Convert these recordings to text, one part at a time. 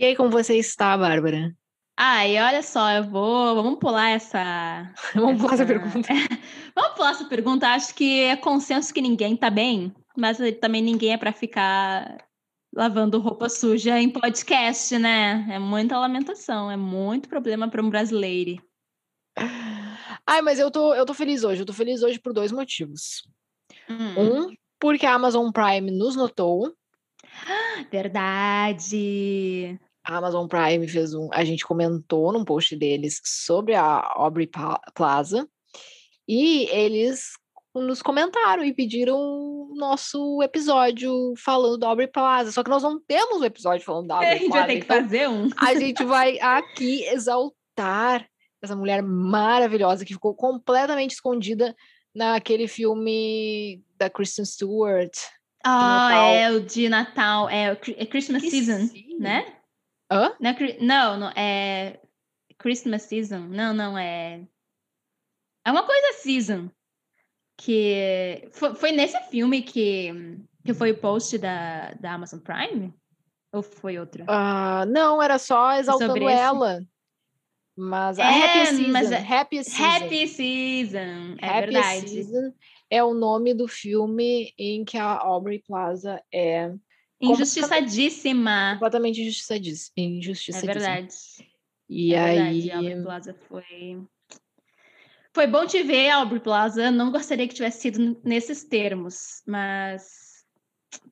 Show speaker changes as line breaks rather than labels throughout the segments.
E aí, como você está, Bárbara?
Ai, olha só, eu vou. Vamos pular essa.
Vamos pular essa pergunta.
vamos pular essa pergunta. Acho que é consenso que ninguém tá bem, mas também ninguém é para ficar lavando roupa suja em podcast, né? É muita lamentação, é muito problema para um brasileiro.
Ai, mas eu tô, eu tô feliz hoje. Eu tô feliz hoje por dois motivos.
Hum.
Um, porque a Amazon Prime nos notou.
Verdade.
A Amazon Prime fez um. A gente comentou num post deles sobre a Aubrey Plaza. E eles nos comentaram e pediram o nosso episódio falando da Aubrey Plaza. Só que nós não temos o episódio falando da
a
Aubrey
gente
Plaza.
vai ter que
então
fazer um.
a gente vai aqui exaltar essa mulher maravilhosa que ficou completamente escondida naquele filme da Kristen Stewart.
Ah, é o de Natal, é o é Christmas Season,
sim.
né?
Hã?
Não, é não, não, é Christmas Season. Não, não, é. É uma coisa season. Que foi, foi nesse filme que, que foi o post da, da Amazon Prime? Ou foi outra?
Ah, não, era só exaltando ela. Mas a
É,
Happy Season.
mas é-
Happy Season.
Happy Season, é
Happy
verdade.
Season é o nome do filme em que a Aubrey Plaza é
Injustiçadíssima.
completamente injustiçadíssima.
É
injustiçadíssima.
verdade.
E
é
aí.
verdade, Aubrey Plaza foi. Foi bom te ver, Aubrey Plaza. Não gostaria que tivesse sido nesses termos, mas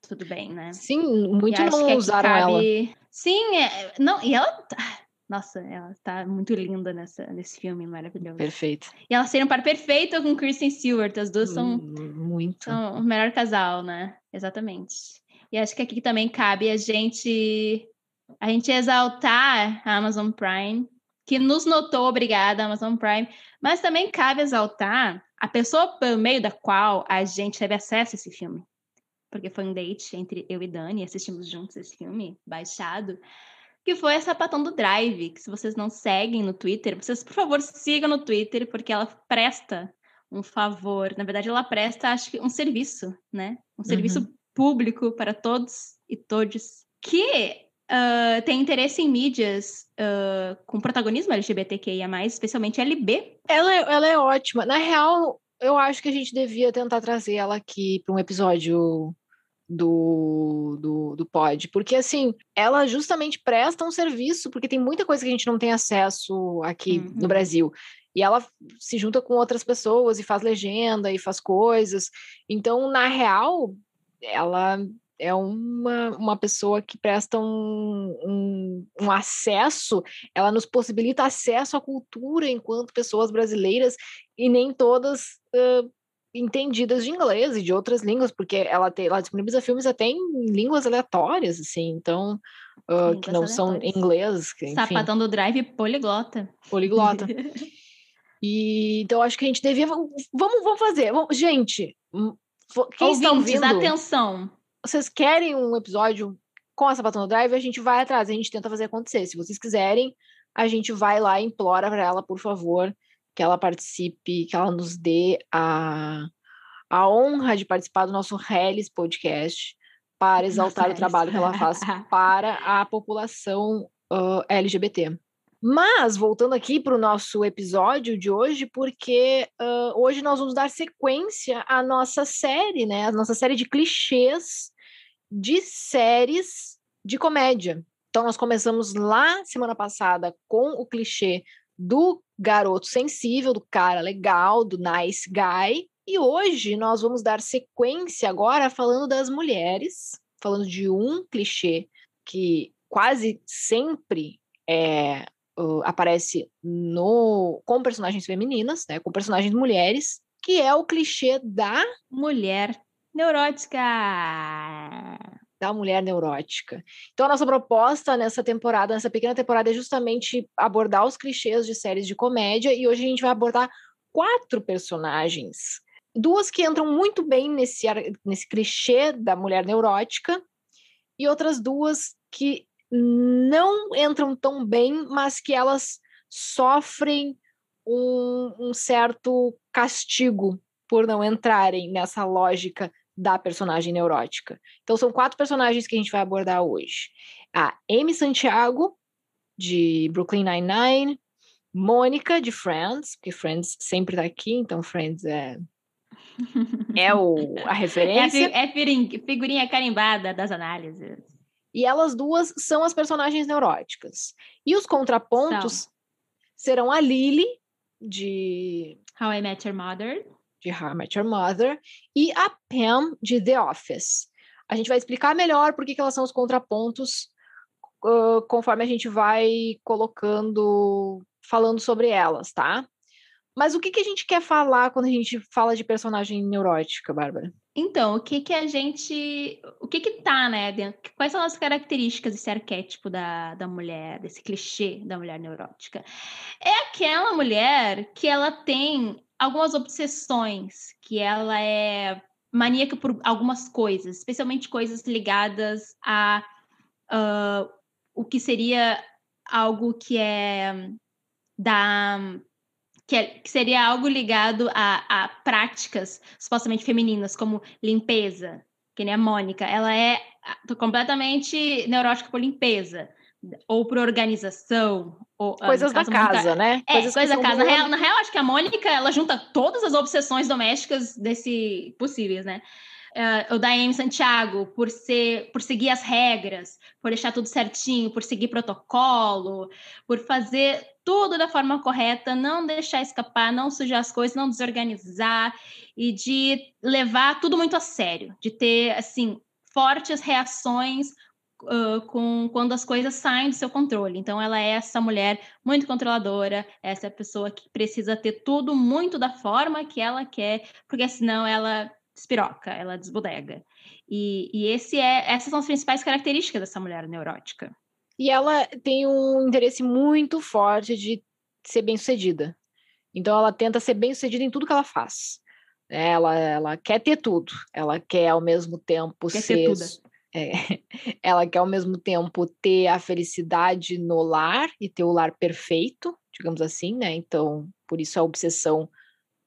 tudo bem, né?
Sim,
E
muito
que
não usaram ela.
cabe- Sim, é... não, e ela. tá- Nossa, ela tá muito linda nessa, nesse filme, maravilhoso.
Perfeito.
E elas têm um par perfeito com Kristen Stewart, as duas são,
Hum, Muito.
são o melhor casal, né? Exatamente. E acho que aqui também cabe a gente a gente exaltar a Amazon Prime, que nos notou, obrigada, Amazon Prime, mas também cabe exaltar a pessoa por meio da qual a gente teve acesso a esse filme. Porque foi um date entre eu e Dani, assistimos juntos esse filme, baixado, que foi a Sapatão do Drive, que se vocês não seguem no Twitter, vocês, por favor, sigam no Twitter, porque ela presta um favor. Na verdade, ela presta, acho que, um serviço, né? Um serviço público para todos e todes que ah, tem interesse em mídias ah, com protagonismo LGBTQIA+, especialmente LB.
Ela, é- ela é ótima. Na real, eu acho que a gente devia tentar trazer ela aqui para um episódio do, do, do pod, porque assim, ela justamente presta um serviço, porque tem muita coisa que a gente não tem acesso aqui
Uhum.
no Brasil. E ela se junta com outras pessoas e faz legenda e faz coisas. Então, na real, ela é uma, uma pessoa que presta um, um, um acesso, ela nos possibilita acesso à cultura enquanto pessoas brasileiras e nem todas ãh, entendidas de inglês e de outras línguas, porque ela, tem, ela disponibiliza filmes até em línguas aleatórias, assim, então, ãh, que não são
aleatórias.
inglês, que, enfim,
Sapatão do Drive poliglota.
poliglota. E então acho que a gente devia. Vamos, vamos fazer. Vamos- gente, vo- quem está ouvindo?
atenção.
Vocês querem um episódio com a Sapatão Drive? A gente vai atrás, a gente tenta fazer acontecer. Se vocês quiserem, a gente vai lá e implora para ela, por favor, que ela participe, que ela nos dê a, a honra de participar do nosso Hellis podcast para exaltar o
Hellis.
trabalho que ela faz para a população ah, LGBT. Mas, voltando aqui para o nosso episódio de hoje, porque ah, hoje nós vamos dar sequência à nossa série, né? A nossa série de clichês de séries de comédia. Então, nós começamos lá semana passada com o clichê do garoto sensível, do cara legal, do nice guy. E hoje nós vamos dar sequência agora falando das mulheres, falando de um clichê que quase sempre é, uh, aparece no com personagens femininas, né, com personagens mulheres, que é o clichê da
Mulher neurótica.
da mulher neurótica. Então a nossa proposta nessa temporada, nessa pequena temporada é justamente abordar os clichês de séries de comédia e hoje a gente vai abordar quatro personagens, duas que entram muito bem nesse nesse clichê da mulher neurótica e outras duas que não entram tão bem, mas que elas sofrem um, um certo castigo por não entrarem nessa lógica da personagem neurótica. Então, são quatro personagens que a gente vai abordar hoje: a Amy Santiago, de Brooklyn Nine-Nine, Mônica, de Friends, porque Friends sempre tá aqui, então Friends é. É o, a referência.
É, é figurinha carimbada das análises.
E elas duas são as personagens neuróticas. E os contrapontos são. serão a Lily, de
How I Met Your Mother.
De How I Met Your Mother. E a Pam, de The Office. A gente vai explicar melhor por que elas são os contrapontos uh, conforme a gente vai colocando, falando sobre elas, tá? Mas o que, que a gente quer falar quando a gente fala de personagem neurótica, Bárbara?
Então, o que que a gente. O que que tá, né? Quais são as características desse arquétipo da, da mulher, desse clichê da mulher neurótica? É aquela mulher que ela tem algumas obsessões, que ela é maníaca por algumas coisas, especialmente coisas ligadas a uh, o que seria algo que é da que, é, que seria algo ligado a, a, práticas supostamente femininas, como limpeza, que nem a Mônica. Ela é completamente neurótica por limpeza, ou por organização. Ou,
ah, coisas da casa, né?
É, coisas, coisas da casa. Na real, na real, acho que a Mônica, ela junta todas as obsessões domésticas desse possíveis, né? Uh, o da Amy Santiago por ser, por seguir as regras, por deixar tudo certinho, por seguir protocolo, por fazer tudo da forma correta, não deixar escapar, não sujar as coisas, não desorganizar e de levar tudo muito a sério, de ter assim fortes reações Uh, com quando as coisas saem do seu controle. Então, ela é essa mulher muito controladora, essa pessoa que precisa ter tudo muito da forma que ela quer, porque senão ela despiroca, ela desbodega. E, e esse é, essas são as principais características dessa mulher neurótica.
E ela tem um interesse muito forte de ser bem-sucedida. Então ela tenta ser bem-sucedida em tudo que ela faz. Ela, ela quer ter tudo. Ela quer ao mesmo tempo
quer
ser.
É,
ela quer ao mesmo tempo ter a felicidade no lar e ter o lar perfeito, digamos assim, né? Então, por isso a obsessão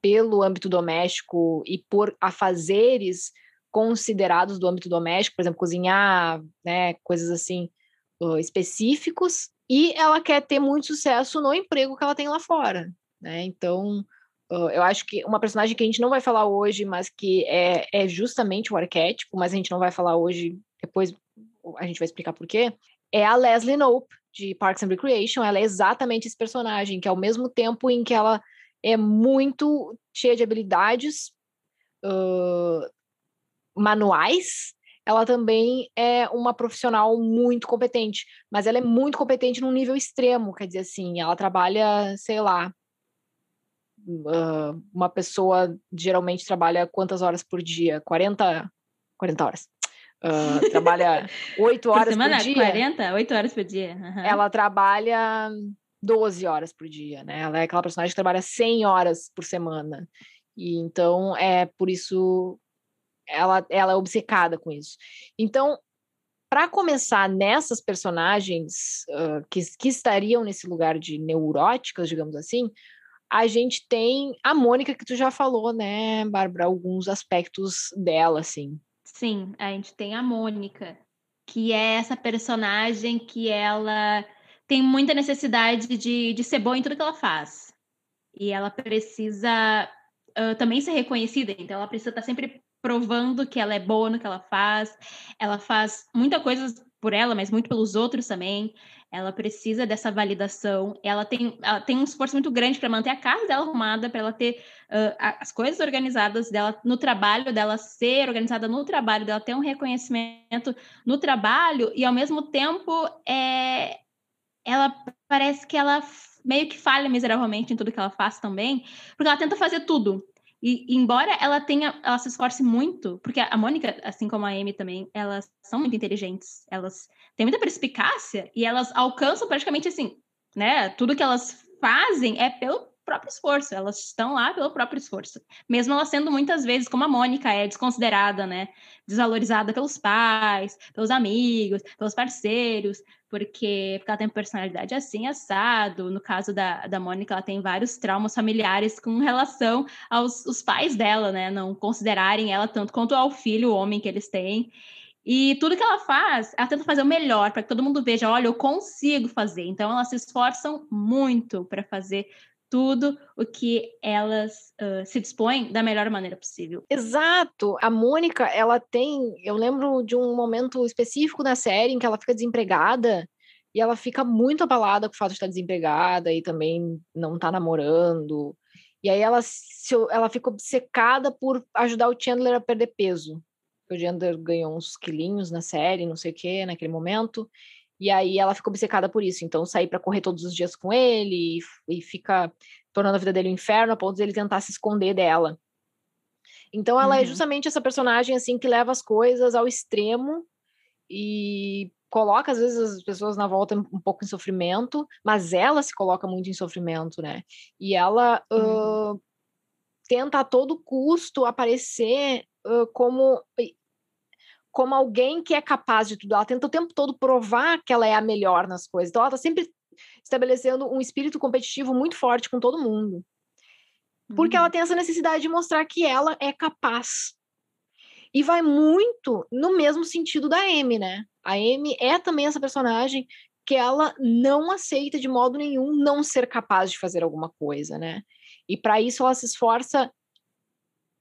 pelo âmbito doméstico e por afazeres considerados do âmbito doméstico, por exemplo, cozinhar, né, coisas assim específicos, e ela quer ter muito sucesso no emprego que ela tem lá fora, né? Então, eu acho que uma personagem que a gente não vai falar hoje, mas que é, é justamente o arquétipo, mas a gente não vai falar hoje, depois a gente vai explicar por quê, é a Leslie Knope, de Parks and Recreation. Ela é exatamente esse personagem, que ao mesmo tempo em que ela é muito cheia de habilidades uh, manuais. Ela também é uma profissional muito competente, mas ela é muito competente num nível extremo, quer dizer assim, ela trabalha, sei lá, uh, uma pessoa geralmente trabalha quantas horas por dia? 40, 40 horas. Uh, trabalha 8 horas por, semana, por dia.
40? 8 horas por dia. Uhum.
Ela trabalha 12 horas por dia, né? Ela é aquela personagem que trabalha 100 horas por semana. E então é por isso ela, ela é obcecada com isso. Então, para começar nessas personagens uh, que, que estariam nesse lugar de neuróticas, digamos assim, a gente tem a Mônica, que tu já falou, né, Bárbara, alguns aspectos dela, assim.
Sim, a gente tem a Mônica, que é essa personagem que ela tem muita necessidade de, de ser boa em tudo que ela faz. E ela precisa uh, também ser reconhecida, então ela precisa estar sempre provando que ela é boa no que ela faz. Ela faz muita coisa por ela, mas muito pelos outros também. Ela precisa dessa validação. Ela tem, ela tem um esforço muito grande para manter a casa dela arrumada, para ela ter uh, as coisas organizadas dela no trabalho, dela ser organizada no trabalho, dela ter um reconhecimento no trabalho e ao mesmo tempo é, ela parece que ela meio que falha miseravelmente em tudo que ela faz também, porque ela tenta fazer tudo. E embora ela tenha, ela se esforce muito, porque a Mônica, assim como a Amy também, elas são muito inteligentes, elas têm muita perspicácia e elas alcançam praticamente assim, né? Tudo que elas fazem é pelo próprio esforço, elas estão lá pelo próprio esforço. Mesmo ela sendo muitas vezes, como a Mônica é desconsiderada, né? Desvalorizada pelos pais, pelos amigos, pelos parceiros, porque, porque ela tem personalidade assim, assado. No caso da, da Mônica, ela tem vários traumas familiares com relação aos os pais dela, né? Não considerarem ela tanto quanto ao filho, o homem que eles têm. E tudo que ela faz, ela tenta fazer o melhor para que todo mundo veja, olha, eu consigo fazer. Então elas se esforçam muito para fazer tudo o que elas uh, se dispõem da melhor maneira possível.
Exato. A Mônica, ela tem. Eu lembro de um momento específico da série em que ela fica desempregada e ela fica muito abalada com o fato de estar desempregada e também não tá namorando. E aí ela, se, ela fica obcecada por ajudar o Chandler a perder peso. O Chandler ganhou uns quilinhos na série, não sei o que, naquele momento. E aí ela fica obcecada por isso. Então, sair para correr todos os dias com ele e, e, fica tornando a vida dele um inferno a ponto de ele tentar se esconder dela. Então, ela é uhum. é justamente essa personagem assim que leva as coisas ao extremo e coloca às vezes as pessoas na volta um pouco em sofrimento, mas ela se coloca muito em sofrimento, né? E ela uhum. uh, tenta a todo custo aparecer uh, como como alguém que é capaz de tudo. Ela tenta o tempo todo provar que ela é a melhor nas coisas. Então, ela está sempre estabelecendo um espírito competitivo muito forte com todo mundo. Porque ela uhum. tem essa necessidade de mostrar que ela é capaz. E vai muito no mesmo sentido da Amy, né? A Amy é também essa personagem que ela não aceita de modo nenhum não ser capaz de fazer alguma coisa, né? E para isso ela se esforça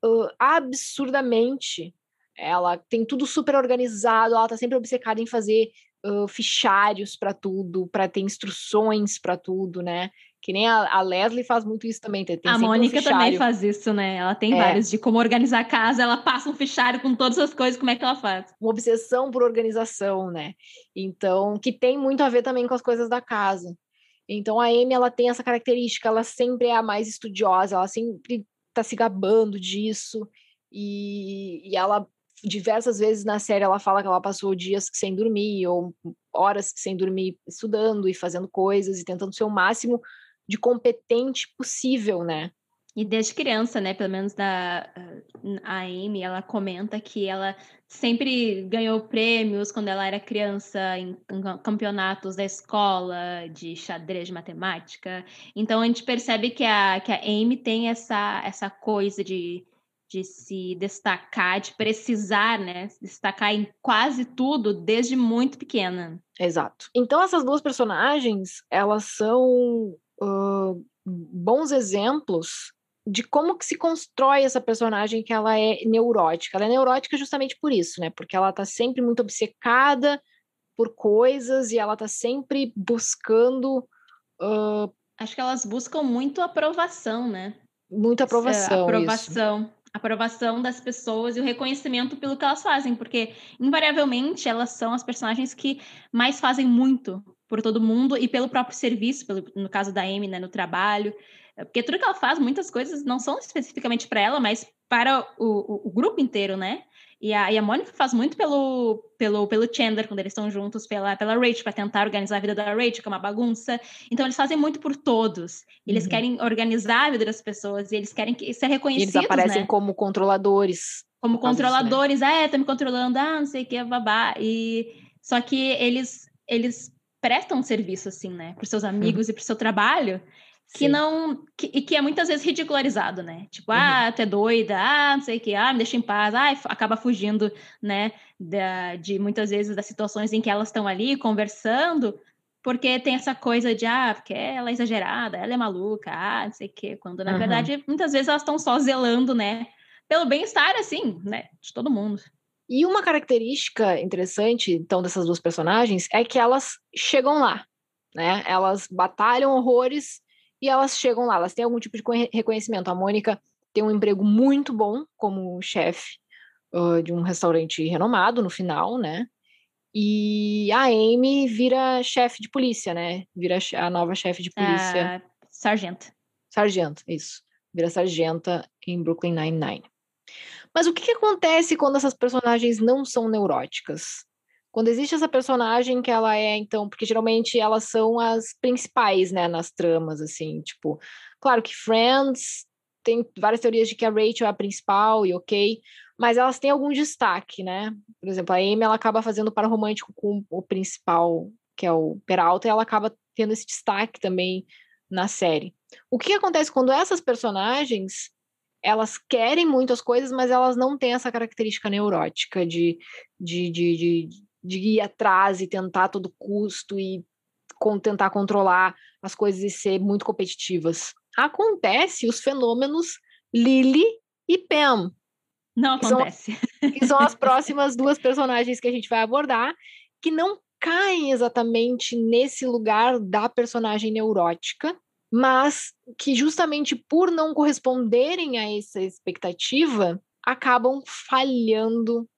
uh, absurdamente ela tem tudo super organizado, ela tá sempre obcecada em fazer uh, fichários para tudo, para ter instruções para tudo, né? Que nem a, a, Leslie faz muito isso também. Tem
a Mônica um também faz isso, né? Ela tem é. vários de como organizar a casa, ela passa um fichário com todas as coisas, como é que ela faz?
Uma obsessão por organização, né? Então, que tem muito a ver também com as coisas da casa. Então, a Amy, ela tem essa característica, ela sempre é a mais estudiosa, ela sempre tá se gabando disso, e, e ela diversas vezes na série ela fala que ela passou dias sem dormir ou horas sem dormir estudando e fazendo coisas e tentando ser o máximo de competente possível, né?
E desde criança, né, pelo menos da a Amy, ela comenta que ela sempre ganhou prêmios quando ela era criança em, em campeonatos da escola de xadrez de matemática. Então a gente percebe que a que a Amy tem essa essa coisa de de se destacar, de precisar, né, se destacar em quase tudo desde muito pequena.
Exato. Então essas duas personagens, elas são uh, bons exemplos de como que se constrói essa personagem que ela é neurótica. Ela é neurótica justamente por isso, né? Porque ela tá sempre muito obcecada por coisas e ela tá sempre buscando. Uh...
Acho que elas buscam muito aprovação, né?
Muita aprovação.
Aprovação.
Isso
aprovação das pessoas e o reconhecimento pelo que elas fazem, porque invariavelmente elas são as personagens que mais fazem muito por todo mundo e pelo próprio serviço, pelo, no caso da Amy, né, no trabalho, porque tudo que ela faz, muitas coisas não são especificamente para ela, mas para o, o, o, grupo inteiro, né? E a, e a Mônica faz muito pelo, pelo, pelo Chandler, quando eles estão juntos, pela, pela Rachel, para tentar organizar a vida da Rachel, que é uma bagunça. Então, eles fazem muito por todos. Eles uhum. querem organizar a vida das pessoas e eles querem que, ser reconhecidos.
E eles aparecem
né?
como controladores.
Como controladores. Ah, é, tá me controlando, ah, não sei o que, babá. E, só que eles, eles prestam serviço, assim, né? Para seus amigos uhum. e para o seu trabalho que Sim. não que, e que é muitas vezes ridicularizado, né? Tipo, uhum. ah, tu é doida, ah, não sei o que, ah, me deixa em paz, ah, acaba fugindo, né, da, de muitas vezes das situações em que elas estão ali conversando, porque tem essa coisa de, ah, porque ela é exagerada, ela é maluca, ah, não sei o que, quando na uhum. verdade muitas vezes elas estão só zelando, né, pelo bem-estar, assim, né, de todo mundo.
E uma característica interessante, então, dessas duas personagens é que elas chegam lá, né? Elas batalham horrores e elas chegam lá, elas têm algum tipo de reconhecimento. A Mônica tem um emprego muito bom como chefe uh, de um restaurante renomado no final, né? E a Amy vira chefe de polícia, né? Vira a nova chefe de polícia.
Uh, sargento.
Sargento, isso. Vira sargenta em Brooklyn Nine-Nine. Mas o que, que acontece quando essas personagens não são neuróticas? Quando existe essa personagem que ela é, então, porque geralmente elas são as principais, né, nas tramas, assim, tipo, claro que Friends tem várias teorias de que a Rachel é a principal e ok, mas elas têm algum destaque, né? Por exemplo, a Amy ela acaba fazendo par romântico com o principal que é o Peralta, e ela acaba tendo esse destaque também na série. O que acontece quando essas personagens elas querem muitas coisas, mas elas não têm essa característica neurótica de, de, de, de, de ir atrás e tentar a todo custo e tentar controlar as coisas e ser muito competitivas. Acontece os fenômenos Lily e Pam.
Não acontece.
Que são, que são as próximas duas personagens que a gente vai abordar, que não caem exatamente nesse lugar da personagem neurótica, mas que justamente por não corresponderem a essa expectativa, acabam falhando,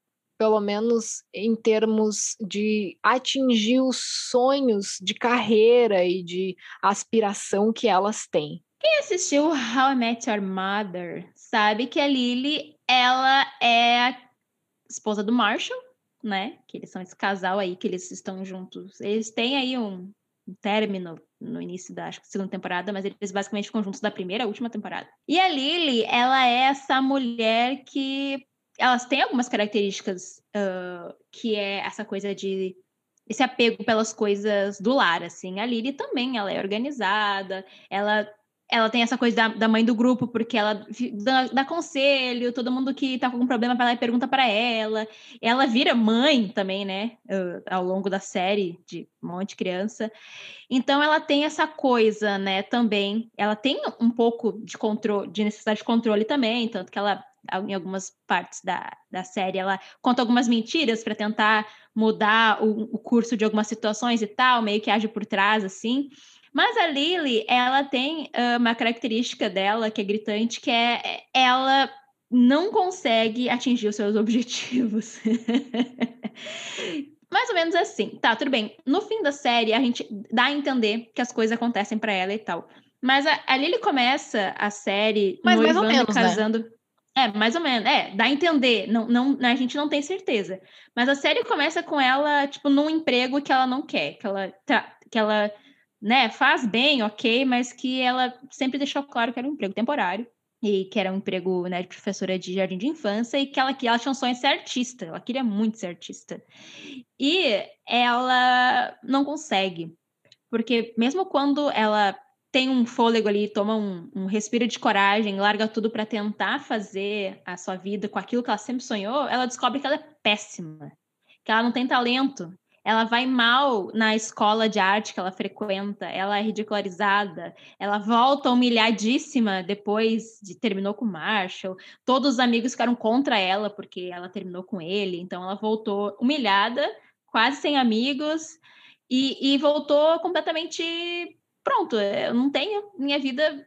pelo menos em termos de atingir os sonhos de carreira e de aspiração que elas têm.
Quem assistiu How I Met Your Mother sabe que a Lily, ela é a esposa do Marshall, né? Que eles são esse casal aí, que eles estão juntos. Eles têm aí um, término no início da acho, segunda temporada, mas eles basicamente ficam juntos da primeira à última temporada. E a Lily, ela é essa mulher que elas têm algumas características uh, que é essa coisa de esse apego pelas coisas do lar, assim. A Lily também, ela é organizada, ela ela tem essa coisa da, da mãe do grupo, porque ela dá, dá, conselho, todo mundo que tá com algum problema vai lá e pergunta para ela. Ela vira mãe também, né? Ao longo da série, de um monte de criança. Então ela tem essa coisa, né, também. Ela tem um pouco de controle, de necessidade de controle também, tanto que ela em algumas partes da, da série, ela conta algumas mentiras para tentar mudar o, o curso de algumas situações e tal, meio que age por trás, assim. Mas a Lily, ela tem uh, uma característica dela que é gritante, que é ela não consegue atingir os seus objetivos. Mais ou menos assim. Tá, tudo bem. No fim da série, a gente dá a entender que as coisas acontecem para ela e tal. Mas a, a Lily começa a série
Mas mais ou menos,
né? casando. Né? É, mais ou menos. É, dá a entender. Não, não, a gente não tem certeza. Mas a série começa com ela, tipo, num emprego que ela não quer. Que ela, que ela né, faz bem, ok, mas que ela sempre deixou claro que era um emprego temporário e que era um emprego né, de professora de jardim de infância e que ela, que ela tinha um sonho de ser artista, ela queria muito ser artista. E ela não consegue, porque mesmo quando ela tem um fôlego ali, toma um, um respiro de coragem, larga tudo para tentar fazer a sua vida com aquilo que ela sempre sonhou, ela descobre que ela é péssima, que ela não tem talento, ela vai mal na escola de arte que ela frequenta, ela é ridicularizada, ela volta humilhadíssima depois de terminou com o Marshall. Todos os amigos ficaram contra ela porque ela terminou com ele, então ela voltou humilhada, quase sem amigos e, e voltou completamente pronto. Eu não tenho minha vida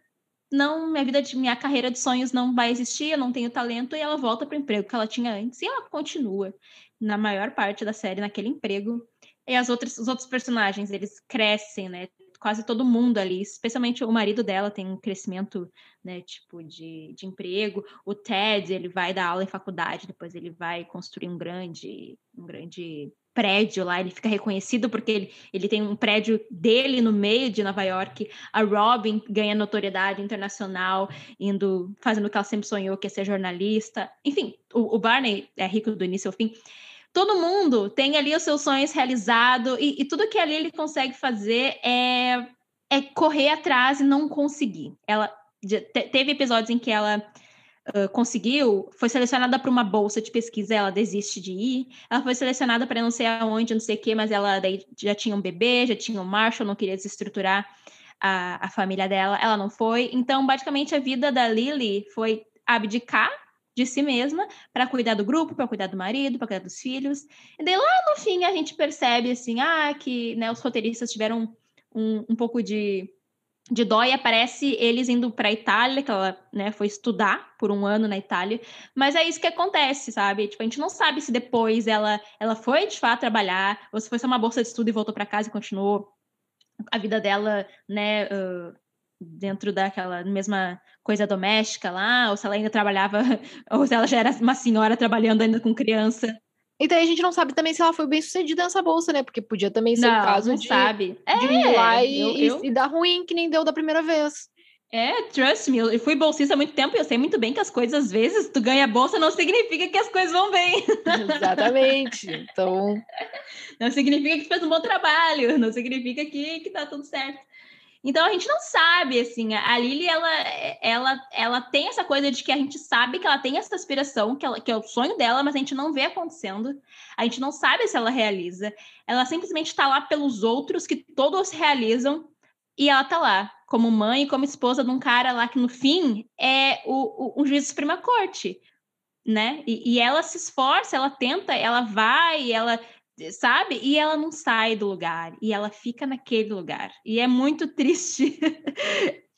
não, minha vida de minha carreira de sonhos não vai existir, eu não tenho talento e ela volta para o emprego que ela tinha antes e ela continua na maior parte da série naquele emprego. E as outras, os outros personagens, eles crescem, né? Quase todo mundo ali, especialmente o marido dela tem um crescimento, né, tipo, de, de emprego. O Ted, ele vai dar aula em faculdade, depois ele vai construir um grande, um grande prédio lá, ele fica reconhecido porque ele, ele tem um prédio dele no meio de Nova York. A Robin ganha notoriedade internacional, indo fazendo o que ela sempre sonhou, que é ser jornalista. Enfim, o, o Barney é rico do início ao fim todo mundo tem ali os seus sonhos realizados e, e tudo que ali ele consegue fazer é, é correr atrás e não conseguir. Ela teve episódios em que ela conseguiu, foi selecionada para uma bolsa de pesquisa, ela desiste de ir. Ela foi selecionada para não sei aonde, não sei o quê, mas ela daí já tinha um bebê, já tinha um Marshall, não queria desestruturar a, a família dela, ela não foi. Então, basicamente, a vida da Lily foi abdicar de si mesma para cuidar do grupo, para cuidar do marido, para cuidar dos filhos. E daí lá no fim a gente percebe assim, ah, que né, os roteiristas tiveram um, um pouco de, de dó e aparece eles indo para a Itália, que ela né, foi estudar por um ano na Itália, mas é isso que acontece, sabe? Tipo, a gente não sabe se depois ela, ela foi de fato trabalhar, ou se foi só uma bolsa de estudo e voltou para casa e continuou a vida dela, né, uh, dentro daquela mesma coisa doméstica lá, ou se ela ainda trabalhava, ou se ela já era uma senhora trabalhando ainda com criança.
Então a gente não sabe também se ela foi bem sucedida nessa bolsa, né? Porque podia também ser
não,
o caso
não
de,
sabe.
de é, ir lá e, eu, eu... e, dar ruim, que nem deu da primeira vez.
É, trust me, eu fui bolsista há muito tempo e eu sei muito bem que as coisas, às vezes, tu ganha bolsa não significa que as coisas vão bem.
Exatamente. Então.
Não significa que fez um bom trabalho, não significa que, que tá tudo certo. Então a gente não sabe, assim, a Lily, ela, ela, ela tem essa coisa de que a gente sabe que ela tem essa aspiração, que, ela, que é o sonho dela, mas a gente não vê acontecendo. A gente não sabe se ela realiza. Ela simplesmente está lá pelos outros que todos realizam e ela tá lá como mãe e como esposa de um cara lá que no fim é o, o, o juiz de Suprema Corte, né? E, e ela se esforça, ela tenta, ela vai, ela sabe? E ela não sai do lugar, e ela fica naquele lugar. E é muito triste.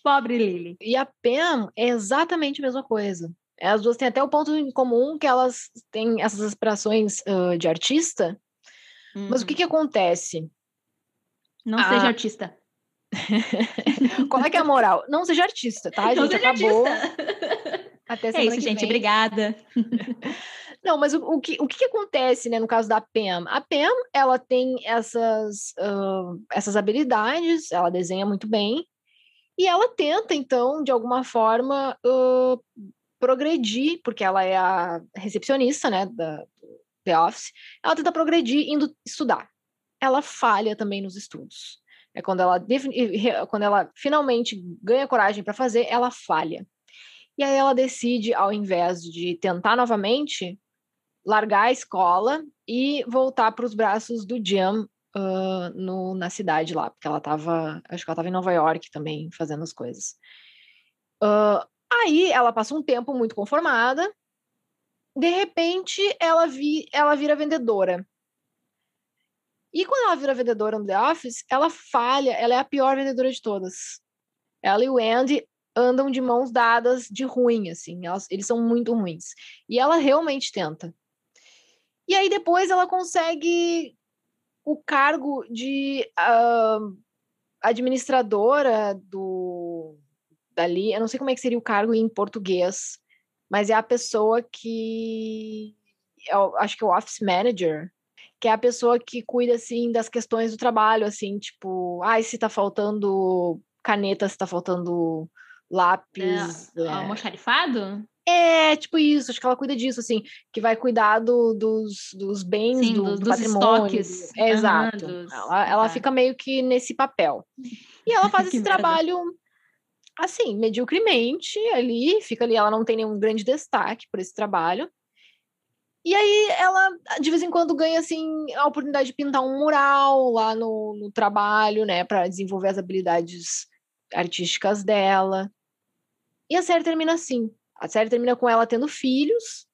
Pobre Lily.
E a Pam é exatamente a mesma coisa. As duas têm até o ponto em comum que elas têm essas aspirações uh, de artista. Uhum. Mas o que que acontece?
Não a... seja artista.
Qual é que é a moral? Não seja artista, tá? A gente acabou. Artista.
Até é isso, gente. Vem. Obrigada.
Não, mas o, o, que, o que acontece, né, no caso da Pam? A Pam, ela tem essas, uh, essas habilidades, ela desenha muito bem, e ela tenta, então, de alguma forma, uh, progredir, porque ela é a recepcionista, né, da The Office, ela tenta progredir indo estudar. Ela falha também nos estudos. É quando ela, quando ela finalmente ganha coragem para fazer, ela falha. E aí ela decide, ao invés de tentar novamente, largar a escola e voltar para os braços do Jim uh, no, na cidade lá, porque ela estava, acho que ela estava em Nova York também fazendo as coisas. Uh, aí ela passa um tempo muito conformada, de repente ela, vi, ela vira vendedora. E quando ela vira vendedora no The Office, ela falha, ela é a pior vendedora de todas. Ela e o Andy andam de mãos dadas de ruim, assim, elas, eles são muito ruins. E ela realmente tenta. E aí depois ela consegue o cargo de uh, administradora do dali, eu não sei como é que seria o cargo em português, mas é a pessoa que eu acho que é o office manager, que é a pessoa que cuida assim das questões do trabalho, assim, tipo, ai, ah, se tá faltando caneta, se tá faltando lápis.
É, é. almoxarifado?
É, tipo isso, acho que ela cuida disso, assim, que vai cuidar do, dos, dos bens, Sim, do, do, dos patrimônio. Estoques. É, exato. Dos... Ela, ela fica meio que nesse papel. E ela faz esse trabalho, assim, mediocremente ali, fica ali, ela não tem nenhum grande destaque por esse trabalho. E aí ela, de vez em quando, ganha, assim, a oportunidade de pintar um mural lá no, no trabalho, né, para desenvolver as habilidades artísticas dela. E a série termina assim. A série termina com ela tendo filhos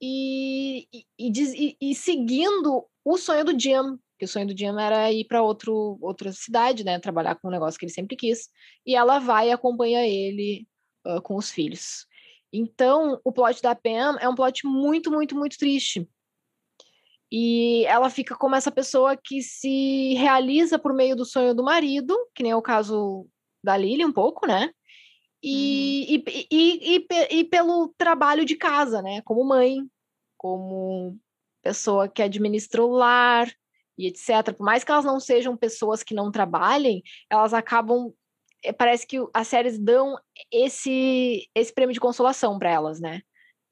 e, e, e, e seguindo o sonho do Jim, que o sonho do Jim era ir para outra cidade, né, trabalhar com um negócio que ele sempre quis, e ela vai e acompanha ele uh, com os filhos. Então, o plot da Pam é um plot muito, muito, muito triste. E ela fica como essa pessoa que se realiza por meio do sonho do marido, que nem é o caso da Lily um pouco, né? Uhum. E, uhum. e, e, e, e, pelo trabalho de casa, né? Como mãe, como pessoa que administra o lar e etc. Por mais que elas não sejam pessoas que não trabalhem, elas acabam. Eh, parece que as séries dão esse, esse prêmio de consolação para elas, né?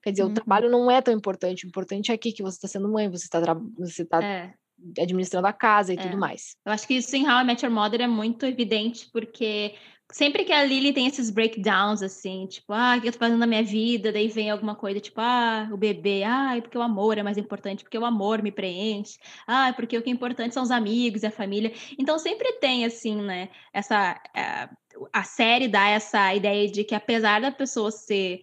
Quer dizer, uhum. o trabalho não é tão importante. O importante é aqui que você está sendo mãe, você está você tá é. administrando a casa e é. tudo mais.
Eu acho que isso em How I Met Your Mother é muito evidente, porque sempre que a Lily tem esses breakdowns, assim, tipo, ah, o que eu tô fazendo na minha vida? Daí vem alguma coisa, tipo, ah, o bebê, ah, é porque o amor é mais importante, porque o amor me preenche, ah, é porque o que é importante são os amigos e a família. Então sempre tem, assim, né, essa. Eh, a série dá essa ideia de que apesar da pessoa ser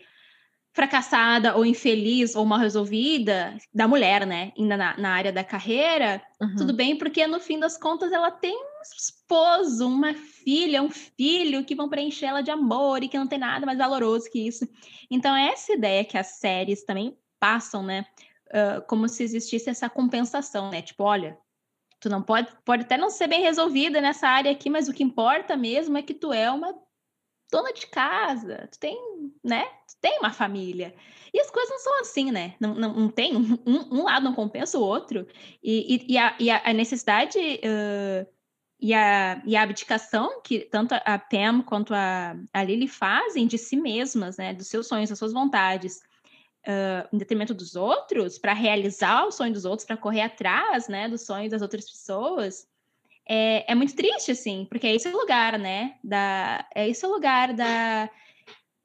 fracassada ou infeliz ou mal resolvida da mulher, né? Ainda na, na área da carreira, uhum. tudo bem, porque no fim das contas ela tem um esposo, uma filha, um filho que vão preencher ela de amor e que não tem nada mais valoroso que isso. Então, é essa ideia que as séries também passam, né? Uh, como se existisse essa compensação, né? Tipo, olha, tu não pode, pode até não ser bem resolvida nessa área aqui, mas o que importa mesmo é que tu é uma dona de casa, tu tem, né? Tu tem uma família. E as coisas não são assim, né? Não, não, não tem, um, um lado não compensa o outro. E, e, e, a, e a, necessidade uh, e, a, e a abdicação que tanto a Pam quanto a, a Lily fazem de si mesmas, né, dos seus sonhos, das suas vontades, uh, em detrimento dos outros, para realizar o sonho dos outros, para correr atrás, né, dos sonhos das outras pessoas, é, é muito triste, assim, porque é esse o lugar, né, da, é esse o lugar da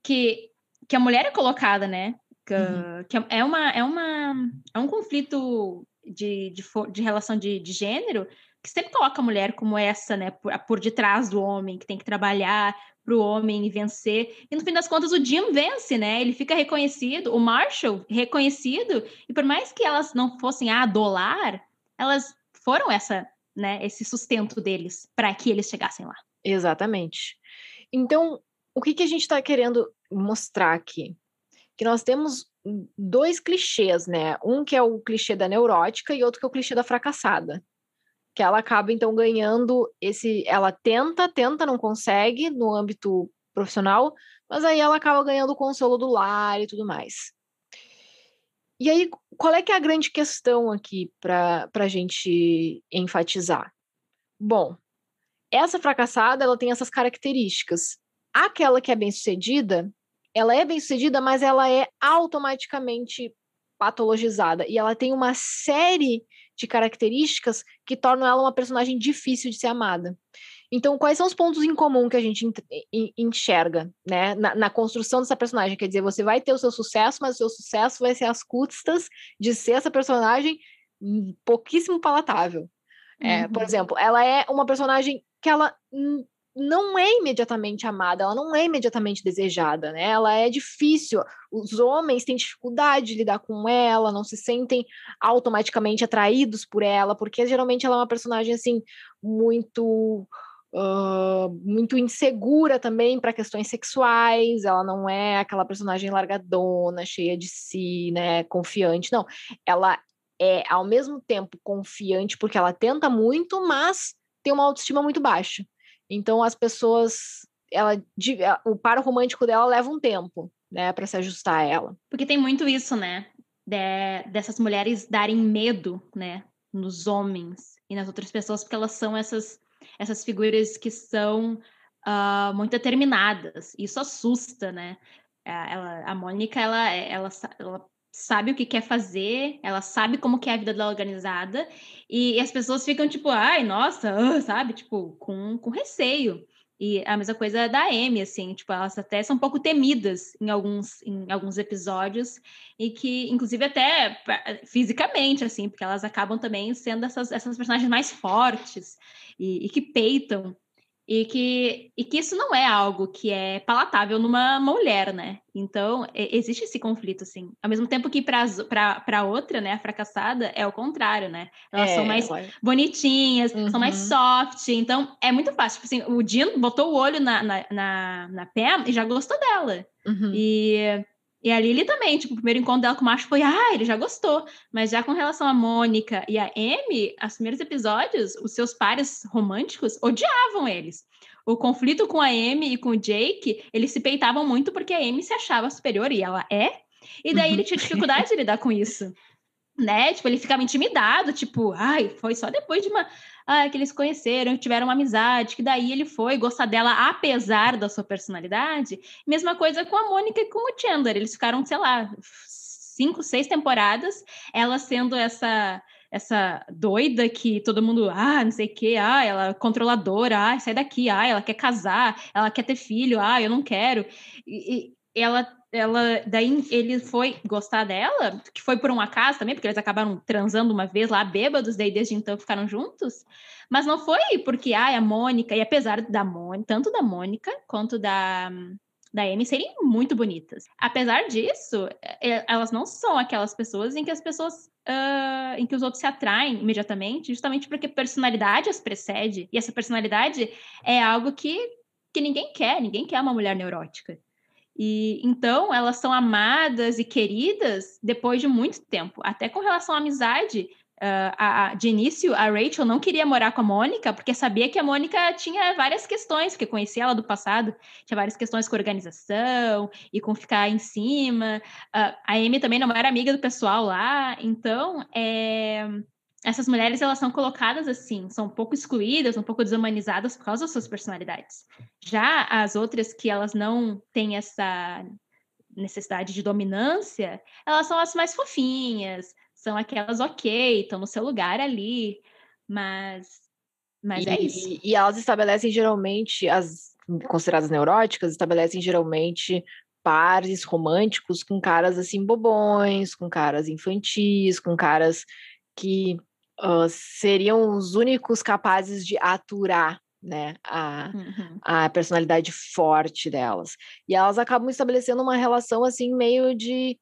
que, que a mulher é colocada, né, que, uhum. que é uma é uma é um conflito de, de, de relação de, de gênero que sempre coloca a mulher como essa, né, por, por detrás do homem, que tem que trabalhar para o homem vencer. E no fim das contas, o Jim vence, né? Ele fica reconhecido, o Marshall reconhecido, e por mais que elas não fossem a adolar, elas foram essa, né, esse sustento deles para que eles chegassem lá.
Exatamente. Então, o que, que a gente está querendo mostrar aqui? Que nós temos dois clichês, né? Um que é o clichê da neurótica e outro que é o clichê da fracassada que ela acaba então ganhando esse, ela tenta, tenta, não consegue no âmbito profissional, mas aí ela acaba ganhando o consolo do lar e tudo mais. E aí, qual é que é a grande questão aqui para a gente enfatizar? Bom, essa fracassada ela tem essas características. Aquela que é bem sucedida, ela é bem sucedida, mas ela é automaticamente patologizada e ela tem uma série de características que tornam ela uma personagem difícil de ser amada. Então, quais são os pontos em comum que a gente enxerga, né, na, na, construção dessa personagem? Quer dizer, você vai ter o seu sucesso, mas o seu sucesso vai ser às custas de ser essa personagem pouquíssimo palatável. É, Por uhum. exemplo, ela é uma personagem que ela não é imediatamente amada, ela não é imediatamente desejada, né? Ela é difícil. Os homens têm dificuldade de lidar com ela, não se sentem automaticamente atraídos por ela, porque geralmente ela é uma personagem assim muito uh, muito insegura também para questões sexuais. Ela não é aquela personagem largadona, cheia de si, né? Confiante. Não, ela é ao mesmo tempo confiante porque ela tenta muito, mas tem uma autoestima muito baixa. Então as pessoas, ela, o paro romântico dela leva um tempo, né, para se ajustar a ela.
Porque tem muito isso, né, de, dessas mulheres darem medo, né, nos homens e nas outras pessoas, porque elas são essas essas figuras que são uh, muito determinadas. Isso assusta, né? Ela, a Mônica, ela, ela, ela sabe o que quer fazer, ela sabe como que é a vida dela organizada, e, e as pessoas ficam tipo, ai, nossa, uh, sabe? Tipo, com, com receio. E a mesma coisa da Amy, assim, tipo, elas até são um pouco temidas em alguns, em alguns episódios, e que, inclusive, até fisicamente, assim, porque elas acabam também sendo essas, essas personagens mais fortes e, e que peitam e que, e que isso não é algo que é palatável numa mulher, né? Então, existe esse conflito, assim. Ao mesmo tempo que para outra, né, a fracassada, é o contrário, né? Elas é, são mais bonitinhas, uhum. são mais soft. Então, é muito fácil. Tipo assim, o Jean botou o olho na, na, na, na Pam e já gostou dela. Uhum. E e a Lily também, tipo, o primeiro encontro dela com o macho foi, ah, ele já gostou. Mas já com relação a Mônica e a Amy, os primeiros episódios, os seus pares românticos odiavam eles. O conflito com a Amy e com o Jake, eles se peitavam muito porque a Amy se achava superior e ela é. E daí uhum. ele tinha dificuldade de lidar com isso. Né? Tipo, ele ficava intimidado, tipo, ai, foi só depois de uma ah, que eles conheceram, tiveram uma amizade, que daí ele foi gostar dela apesar da sua personalidade. Mesma coisa com a Mônica e com o Chandler. Eles ficaram, sei lá, cinco, seis temporadas, ela sendo essa essa doida que todo mundo, ah, não sei o quê, ah, ela é controladora, ah, sai daqui, ah, ela quer casar, ela quer ter filho, ah, eu não quero. E ela ela daí ele foi gostar dela, que foi por um acaso também, porque eles acabaram transando uma vez lá bêbados, daí desde então ficaram juntos. Mas não foi porque ai, a Mônica, e apesar da Mônica, tanto da Mônica quanto da da Amy serem muito bonitas. Apesar disso, é, elas não são aquelas pessoas em que as pessoas uh, em que os outros se atraem imediatamente, justamente porque personalidade as precede. E essa personalidade é algo que, que ninguém quer, ninguém quer uma mulher neurótica. E então elas são amadas e queridas depois de muito tempo. Até com relação à amizade, uh, a, a, de início a Rachel não queria morar com a Mônica porque sabia que a Mônica tinha várias questões, porque conhecia ela do passado, tinha várias questões com organização e com ficar em cima. Uh, a Amy também não era amiga do pessoal lá, então é essas mulheres elas são colocadas assim, são um pouco excluídas, um pouco desumanizadas por causa das suas personalidades. Já as outras que elas não têm essa necessidade de dominância, elas são as mais fofinhas, são aquelas ok, estão no seu lugar ali, mas mas
e,
é isso.
E elas estabelecem geralmente as consideradas neuróticas estabelecem geralmente pares românticos com caras assim bobões, com caras infantis, com caras que uh, seriam os únicos capazes de aturar né, a, uhum. a personalidade forte delas. E elas acabam estabelecendo uma relação assim meio de,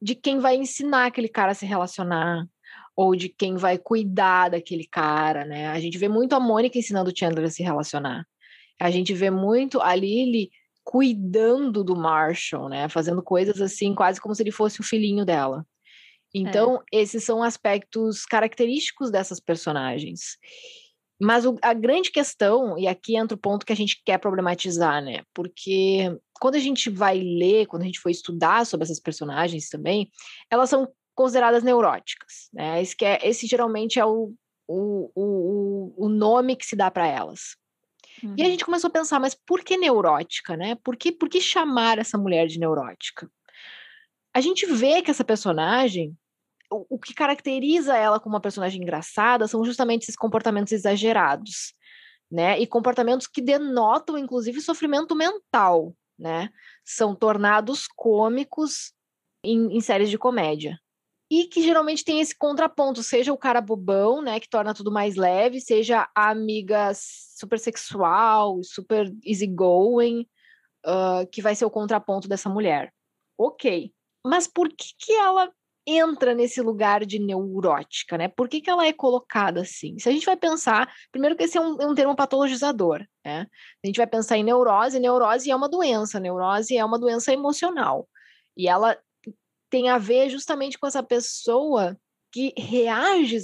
de quem vai ensinar aquele cara a se relacionar, ou de quem vai cuidar daquele cara, né? A gente vê muito a Mônica ensinando o Chandler a se relacionar. A gente vê muito a Lily cuidando do Marshall, né? Fazendo coisas assim, quase como se ele fosse o filhinho dela. Então, é. esses são aspectos característicos dessas personagens. Mas o, a grande questão, e aqui entra o ponto que a gente quer problematizar, né? Porque quando a gente vai ler, quando a gente for estudar sobre essas personagens também, elas são consideradas neuróticas, né? Esse, é, esse geralmente é o, o, o, o nome que se dá para elas. Uhum. E a uhum. gente começou a pensar, mas por que neurótica, né? Por que, por que chamar essa mulher de neurótica? A gente vê que essa personagem, o, o que caracteriza ela como uma personagem engraçada são justamente esses comportamentos exagerados, né? E comportamentos que denotam, inclusive, sofrimento mental, né? São tornados cômicos em, em séries de comédia. E que geralmente tem esse contraponto, seja o cara bobão, né, que torna tudo mais leve, seja a amiga super sexual, super easygoing, uh, que vai ser o contraponto dessa mulher. Ok. Mas por que, que ela entra nesse lugar de neurótica, né? Por que, que ela é colocada assim? Se a gente vai pensar, primeiro que esse é um, é um termo patologizador, né? A gente vai pensar em neurose, neurose é uma doença, neurose é uma doença emocional. E ela tem a ver justamente com essa pessoa que reage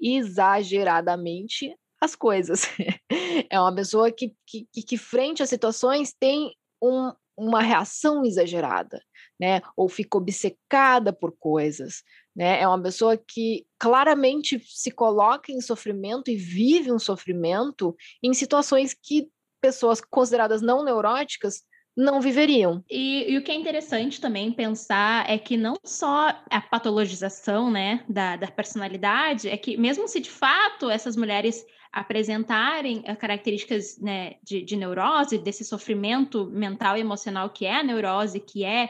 exageradamente às coisas. é uma pessoa que, que, que frente às situações, tem um, uma reação exagerada né? Ou fica obcecada por coisas, né? É uma pessoa que claramente se coloca em sofrimento e vive um sofrimento em situações que pessoas consideradas não neuróticas não viveriam.
E, e, o que é interessante também pensar é que não só a patologização né, da, da personalidade, é que mesmo se de fato essas mulheres apresentarem características né, de, de neurose, desse sofrimento mental e emocional que é a neurose, que é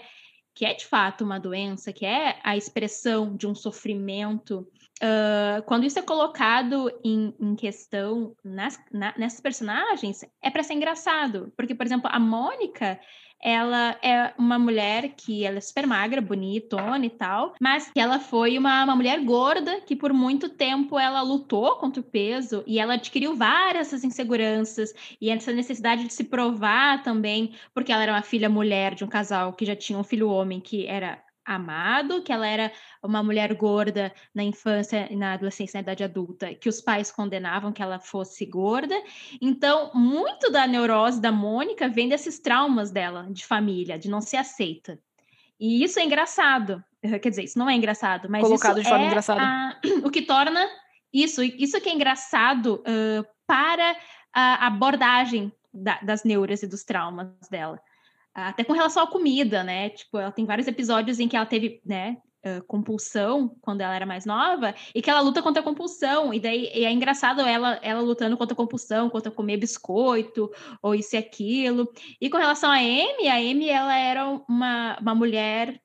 que é de fato uma doença, que é a expressão de um sofrimento, uh, quando isso é colocado em, em questão nas, na, nessas personagens, é para ser engraçado. Porque, por exemplo, a Mônica, ela é uma mulher que ela é super magra, bonitona e tal, mas que ela foi uma, uma mulher gorda que por muito tempo ela lutou contra o peso e ela adquiriu várias essas inseguranças e essa necessidade de se provar também, porque ela era uma filha mulher de um casal que já tinha um filho homem que era amado, que ela era uma mulher gorda na infância e na adolescência, na idade adulta, que os pais condenavam que ela fosse gorda. Então, muito da neurose da Mônica vem desses traumas dela de família, de não ser aceita. E isso é engraçado. Quer dizer, isso não é engraçado, mas
colocado
isso
de forma
é
engraçada.
A... o que torna isso, isso que é engraçado uh, para a abordagem da, das neuras e dos traumas dela até com relação à comida, né? Tipo, ela tem vários episódios em que ela teve, né, uh, compulsão quando ela era mais nova e que ela luta contra a compulsão. E daí e é engraçado ela, ela lutando contra a compulsão, contra comer biscoito ou isso e aquilo. E com relação a Amy, a Amy ela era uma, uma mulher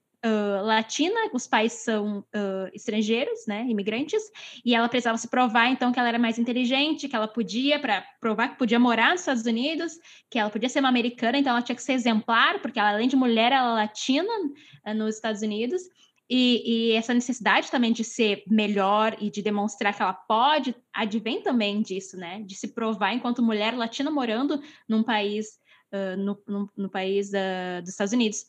latina, os pais são uh, estrangeiros, né, imigrantes, e ela precisava se provar então que ela era mais inteligente, que ela podia para provar que podia morar nos Estados Unidos, que ela podia ser uma americana, então ela tinha que ser exemplar, porque ela, além de mulher, ela é latina uh, nos Estados Unidos. E, e, essa necessidade também de ser melhor e de demonstrar que ela pode advém também disso, né? De se provar enquanto mulher latina morando num país, uh, no, no, no, país uh, dos Estados Unidos.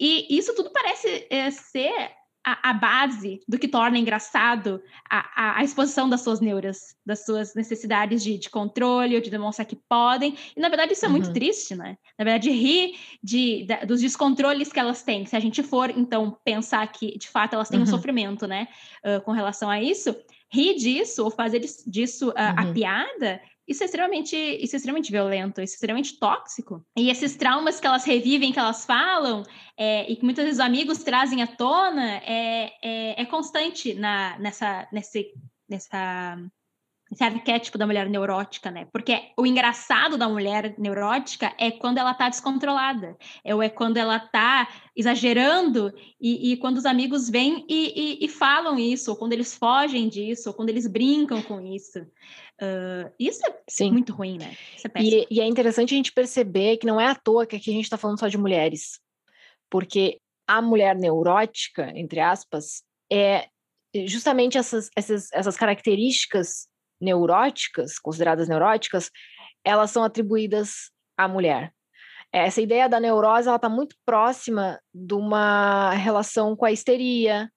E isso tudo parece é, ser a, a, base do que torna engraçado a, a, a, exposição das suas neuras, das suas necessidades de, de controle ou de demonstrar que podem. E, na verdade, isso é uhum. muito triste, né? Na verdade, rir de, de, dos descontroles que elas têm. Se a gente for, então, pensar que, de fato, elas têm uhum. um sofrimento, né? Uh, com relação a isso, rir disso ou fazer disso a, uhum. a piada, isso é extremamente, isso é extremamente violento, isso é extremamente tóxico. E esses traumas que elas revivem, que elas falam, é, e que muitas vezes os amigos trazem à tona, é, é, é constante na, nessa, nesse, nessa esse arquétipo da mulher neurótica, né? Porque o engraçado da mulher neurótica é quando ela tá descontrolada, é, ou é quando ela tá exagerando e, e quando os amigos vêm e, e, e, falam isso, ou quando eles fogem disso, ou quando eles brincam com isso. Uh, isso é Sim. muito ruim, né?
É e, e, é interessante a gente perceber que não é à toa que aqui a gente está falando só de mulheres, porque a mulher neurótica, entre aspas, é justamente essas, essas, essas características neuróticas, consideradas neuróticas, elas são atribuídas à mulher. Essa ideia da neurose está muito próxima de uma relação com a histeria,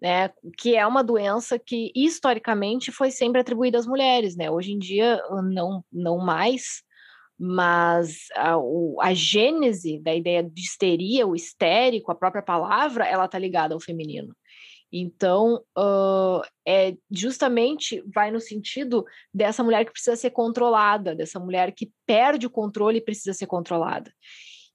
né, que é uma doença que historicamente foi sempre atribuída às mulheres, né? Hoje em dia não não mais, mas a, o, a gênese da ideia de histeria, o histérico, a própria palavra, ela está ligada ao feminino. Então, uh, é justamente vai no sentido dessa mulher que precisa ser controlada, dessa mulher que perde o controle e precisa ser controlada.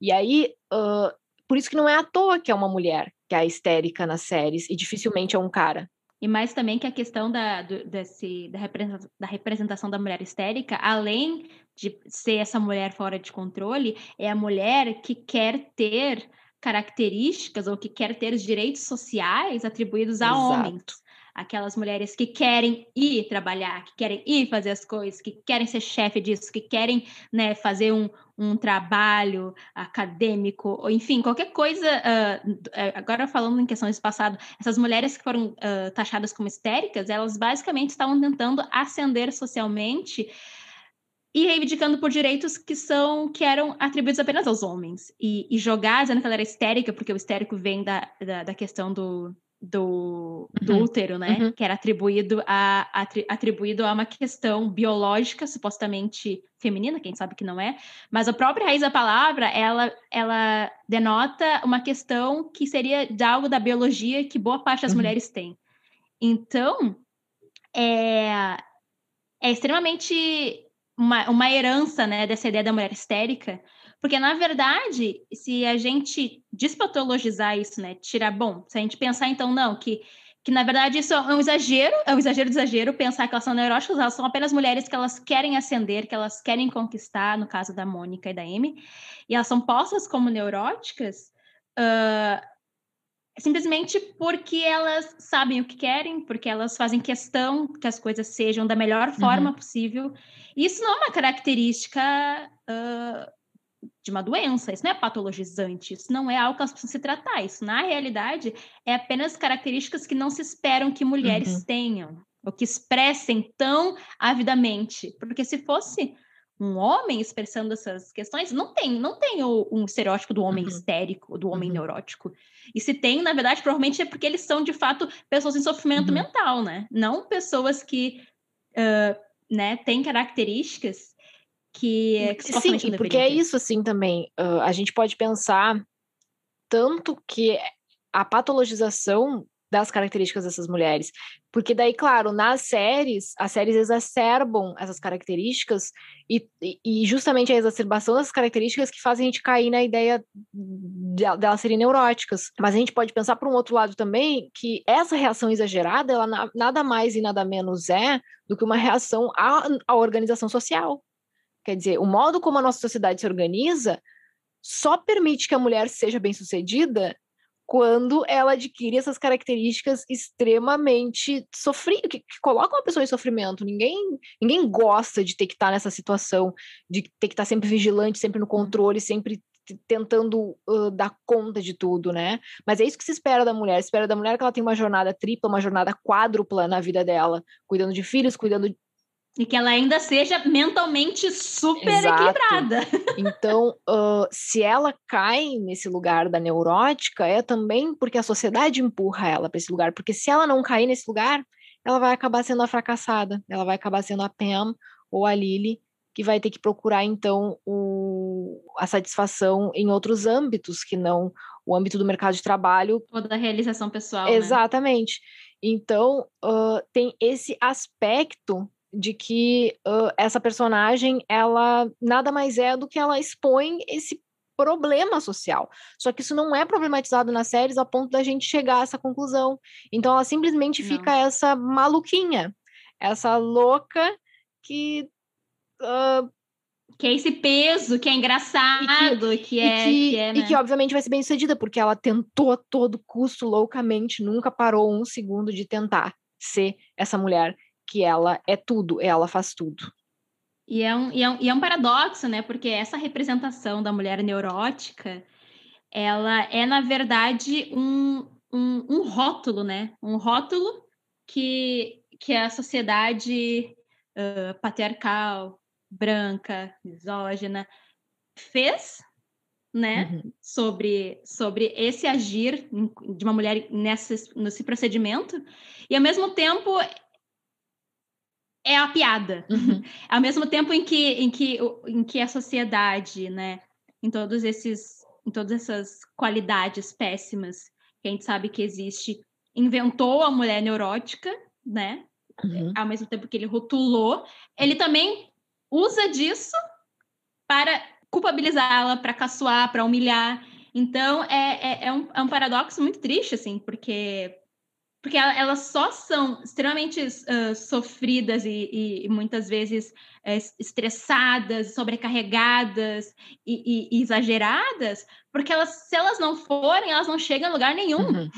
E aí, uh, por isso que não é à toa que é uma mulher que é histérica nas séries e dificilmente é um cara.
E mais também que a questão da, do, desse, da, representação, da representação da mulher histérica, além de ser essa mulher fora de controle, é a mulher que quer ter características ou que quer ter os direitos sociais atribuídos a Exato. homens. Aquelas mulheres que querem ir trabalhar, que querem ir fazer as coisas, que querem ser chefe disso, que querem né, fazer um, um trabalho acadêmico, ou enfim, qualquer coisa. Uh, agora falando em questões passado, essas mulheres que foram uh, taxadas como histéricas, elas basicamente estavam tentando ascender socialmente e reivindicando por direitos que são que eram atribuídos apenas aos homens e, e jogar dizendo que ela era histérica porque o histérico vem da, da, da questão do, do, do uhum. útero, né? Uhum. Que era atribuído a, atribuído a uma questão biológica, supostamente feminina, quem sabe que não é, mas a própria raiz da palavra, ela, ela denota uma questão que seria de algo da biologia que boa parte das uhum. mulheres tem. Então, é, é extremamente uma, uma herança né, dessa ideia da mulher histérica, porque, na verdade, se a gente despatologizar isso, né, tirar, bom, se a gente pensar, então, não, que, que na verdade isso é um exagero, é um exagero de exagero pensar que elas são neuróticas, elas são apenas mulheres que elas querem ascender, que elas querem conquistar, no caso da Mônica e da Amy, e elas são postas como neuróticas, uh, simplesmente porque elas sabem o que querem, porque elas fazem questão que as coisas sejam da melhor forma uhum. possível. Isso não é uma característica uh, de uma doença, isso não é patologizante, isso não é algo que elas precisam se tratar. Isso, na realidade, é apenas características que não se esperam que mulheres uhum. tenham, ou que expressem tão avidamente. Porque se fosse um homem expressando essas questões, não tem, não tem o, um estereótipo do homem uhum. histérico, do homem uhum. neurótico. E se tem, na verdade, provavelmente é porque eles são, de fato, pessoas em sofrimento uhum. mental, né? Não pessoas que, uh, né, têm características que, que
Sim, porque é isso, assim, também. Uh, a gente pode pensar tanto que a patologização das características dessas mulheres. Porque daí, claro, nas séries, as séries exacerbam essas características e, e justamente a exacerbação dessas características que fazem a gente cair na ideia delas de, serem neuróticas. Mas a gente pode pensar por um outro lado também que essa reação exagerada, ela na, nada mais e nada menos é do que uma reação à, à organização social. Quer dizer, o modo como a nossa sociedade se organiza só permite que a mulher seja bem-sucedida quando ela adquire essas características extremamente sofridas, que, que, colocam a pessoa em sofrimento. Ninguém, ninguém gosta de ter que estar nessa situação, de ter que estar sempre vigilante, sempre no controle, sempre tentando uh, dar conta de tudo, né? Mas é isso que se espera da mulher. Se espera da mulher que ela tenha uma jornada tripla, uma jornada quádrupla na vida dela, cuidando de filhos, cuidando
e que ela ainda seja mentalmente super Exato. equilibrada.
Então, uh, se ela cai nesse lugar da neurótica, é também porque a sociedade empurra ela para esse lugar. Porque se ela não cair nesse lugar, ela vai acabar sendo a fracassada. Ela vai acabar sendo a Pam ou a Lily, que vai ter que procurar, então, o, a satisfação em outros âmbitos que não o âmbito do mercado de trabalho.
Ou da realização pessoal.
Né? Exatamente.
Né?
Então, uh, tem esse aspecto de que uh, essa personagem, ela nada mais é do que ela expõe esse problema social. Só que isso não é problematizado nas séries a ponto da gente chegar a essa conclusão. Então, ela simplesmente não. fica essa maluquinha, essa louca que uh,
que é esse peso, que é engraçado, que, que, é.
Que,
que é, né?
e que, obviamente, vai ser bem sucedida, porque ela tentou a todo custo, loucamente, nunca parou um segundo de tentar ser essa mulher que ela é tudo, ela faz tudo.
E é um, e é um, e é um paradoxo, né? Porque essa representação da mulher neurótica, ela é, na verdade, um, um, um rótulo, né? Um rótulo que, que a sociedade uh, patriarcal, branca, misógina, fez, né, uhum. sobre, sobre esse agir de uma mulher nesse, nesse procedimento, e ao mesmo tempo é a piada. Uhum. ao mesmo tempo em que, em, que, em que a sociedade, né, em todos esses em todas essas qualidades péssimas que a gente sabe que existe, inventou a mulher neurótica, né? Uhum. Ao mesmo tempo que ele rotulou, ele também usa disso para culpabilizá-la, para caçoar, para humilhar. Então, é, é, é, um, é um paradoxo muito triste, assim, porque porque elas só são extremamente uh, sofridas e, e, e, muitas vezes uh, estressadas, sobrecarregadas e, e, exageradas, porque elas, se elas não forem, elas não chegam a lugar nenhum. Uhum.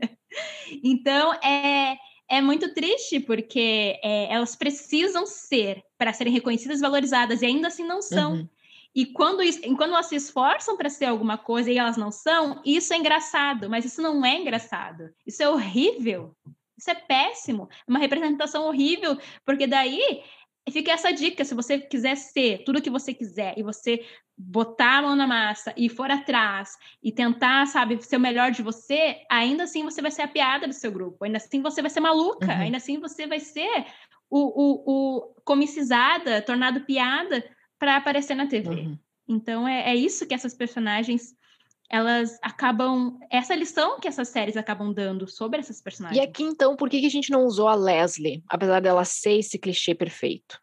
então, é, é muito triste porque é, elas precisam ser para serem reconhecidas e valorizadas e ainda assim não são. Uhum. E quando, quando elas se esforçam para ser alguma coisa e elas não são, isso é engraçado, mas isso não é engraçado. Isso é horrível. Isso é péssimo. É uma representação horrível, porque daí fica essa dica: se você quiser ser tudo que você quiser e você botar a mão na massa e for atrás e tentar, sabe, ser o melhor de você, ainda assim você vai ser a piada do seu grupo, ainda assim você vai ser maluca, uhum. ainda assim você vai ser o, o, o comicizada, tornado piada para aparecer na TV. Uhum. Então é, é isso que essas personagens elas acabam. Essa lição que essas séries acabam dando sobre essas personagens.
E aqui, então, por que a gente não usou a Leslie, apesar dela ser esse clichê perfeito?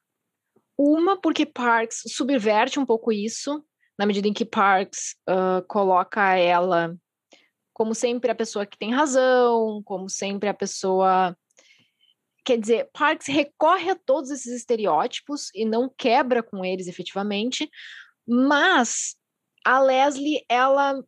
Uma, porque Parks subverte um pouco isso, na medida em que Parks uh, coloca ela como sempre a pessoa que tem razão, como sempre a pessoa. Quer dizer, Parks recorre a todos esses estereótipos e não quebra com eles efetivamente, mas a Leslie, ela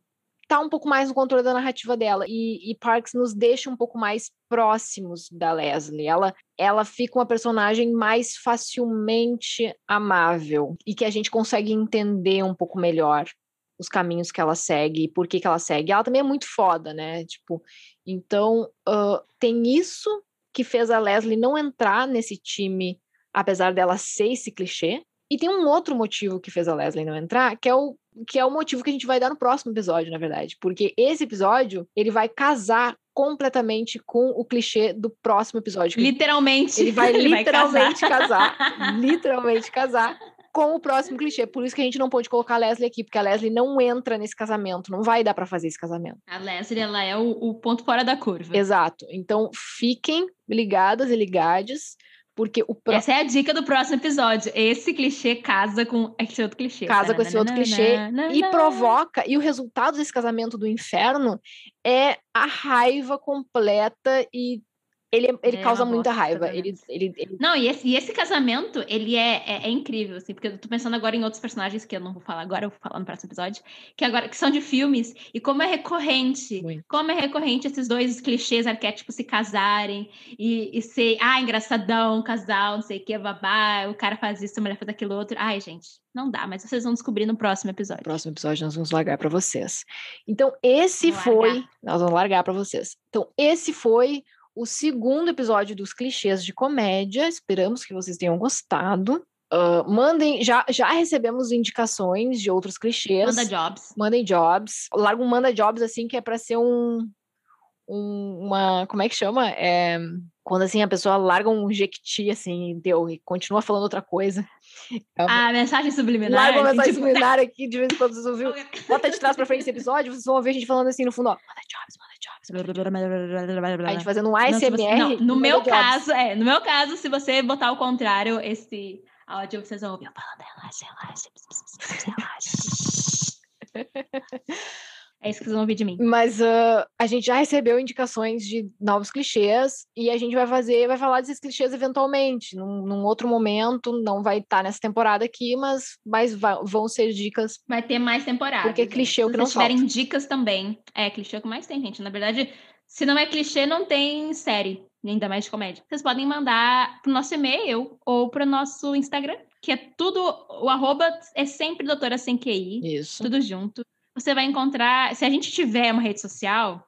tá um pouco mais no controle da narrativa dela. E, e, Parks nos deixa um pouco mais próximos da Leslie. Ela, ela fica uma personagem mais facilmente amável e que a gente consegue entender um pouco melhor os caminhos que ela segue e por que, que ela segue. Ela também é muito foda, né? Tipo, então uh, tem isso que fez a Leslie não entrar nesse time, apesar dela ser esse clichê. E tem um outro motivo que fez a Leslie não entrar, que é o que é o motivo que a gente vai dar no próximo episódio, na verdade, porque esse episódio ele vai casar completamente com o clichê do próximo episódio.
Literalmente.
Ele vai ele literalmente vai casar. casar, literalmente casar com o próximo clichê. Por isso que a gente não pôde colocar a Leslie aqui, porque a Leslie não entra nesse casamento, não vai dar para fazer esse casamento.
A Leslie, ela é o, o ponto fora da curva.
Exato. Então, fiquem ligadas e ligados porque o
pro... Essa é a dica do próximo episódio. Esse clichê casa com esse outro clichê.
Casa com esse outro clichê e provoca. E o resultado desse casamento do inferno é a raiva completa e ele, ele é causa muita raiva. Ele, ele, ele,
Não, e esse, e esse casamento, ele é, é, é, incrível, assim, porque eu tô pensando agora em outros personagens que eu não vou falar agora, eu vou falar no próximo episódio, que agora que são de filmes, e como é recorrente, Muito. como é recorrente esses dois clichês arquétipos se casarem e, e ser, ah, engraçadão, casal, não sei o que, babá, o cara faz isso, a mulher faz aquilo outro. Ai, gente, não dá, mas vocês vão descobrir no próximo episódio. No
próximo episódio nós vamos largar para vocês. Então, esse vamos foi. Largar. Nós vamos largar para vocês. Então, esse foi o segundo episódio dos clichês de comédia. Esperamos que vocês tenham gostado. Uh, mandem, já, já recebemos indicações de outros clichês.
Manda jobs.
Mandem jobs. Larga um manda jobs assim que é para ser um, um, uma. Como é que chama? É, quando assim a pessoa larga um jequiti assim, deu, e continua falando outra coisa.
É uma... Ah, mensagem subliminar.
Larga uma mensagem tipo... subliminar aqui, de vez em quando vocês ouviram. Bota de trás pra frente esse episódio, vocês vão ouvir a gente falando assim no fundo, ó, manda jobs, manda jobs. A gente fazendo um
Não,
ASMR.
você- não, no meu
Jobs.
caso, é, no meu caso, se você botar ao contrário, esse áudio vocês vão ouvir relaxa, relaxa, relaxa. É isso que vocês vão ouvir de mim.
Mas ah, a gente já recebeu indicações de novos clichês e a gente vai fazer, vai falar desses clichês eventualmente, num, num outro momento. Não vai estar nessa temporada aqui, mas, mas vão ser dicas.
Vai ter mais temporadas.
Porque
gente.
clichê é o
Se
que não
vocês tiverem dicas também. É, clichê é o que mais tem, gente. Na verdade, se não é clichê, não tem série, ainda mais de comédia. Vocês podem mandar pro nosso e-mail ou pro nosso Instagram, que é tudo, o arroba é sempre doutora sem QI.
Isso.
tudo junto. Você vai encontrar, se a gente tiver uma rede social,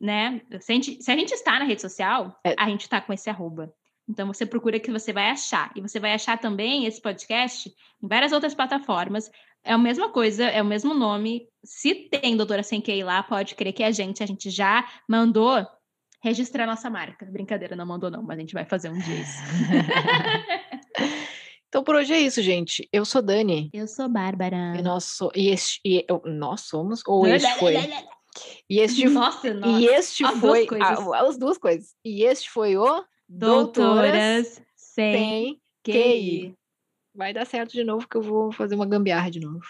né? Se a gente, se a gente está na rede social,
É.
a gente está com esse arroba. Então você procura que você vai achar. E você vai achar também esse podcast em várias outras plataformas. É a mesma coisa, é o mesmo nome. Se tem Doutora Sem QI lá, pode crer que é a gente. A gente já mandou registrar nossa marca. Brincadeira, não mandou não, mas a gente vai fazer um dia isso.
Então por hoje é isso, gente. Eu sou Dani.
Eu sou Bárbara.
E nós, so- e este, e eu- nós somos, ou este foi. E este,
Nossa, nossa.
e este
as duas
foi.
coisas.
a- as duas coisas. E este foi o
Doutoras sem
Sem
QI.
Vai dar certo de novo, que eu vou fazer uma gambiarra de novo.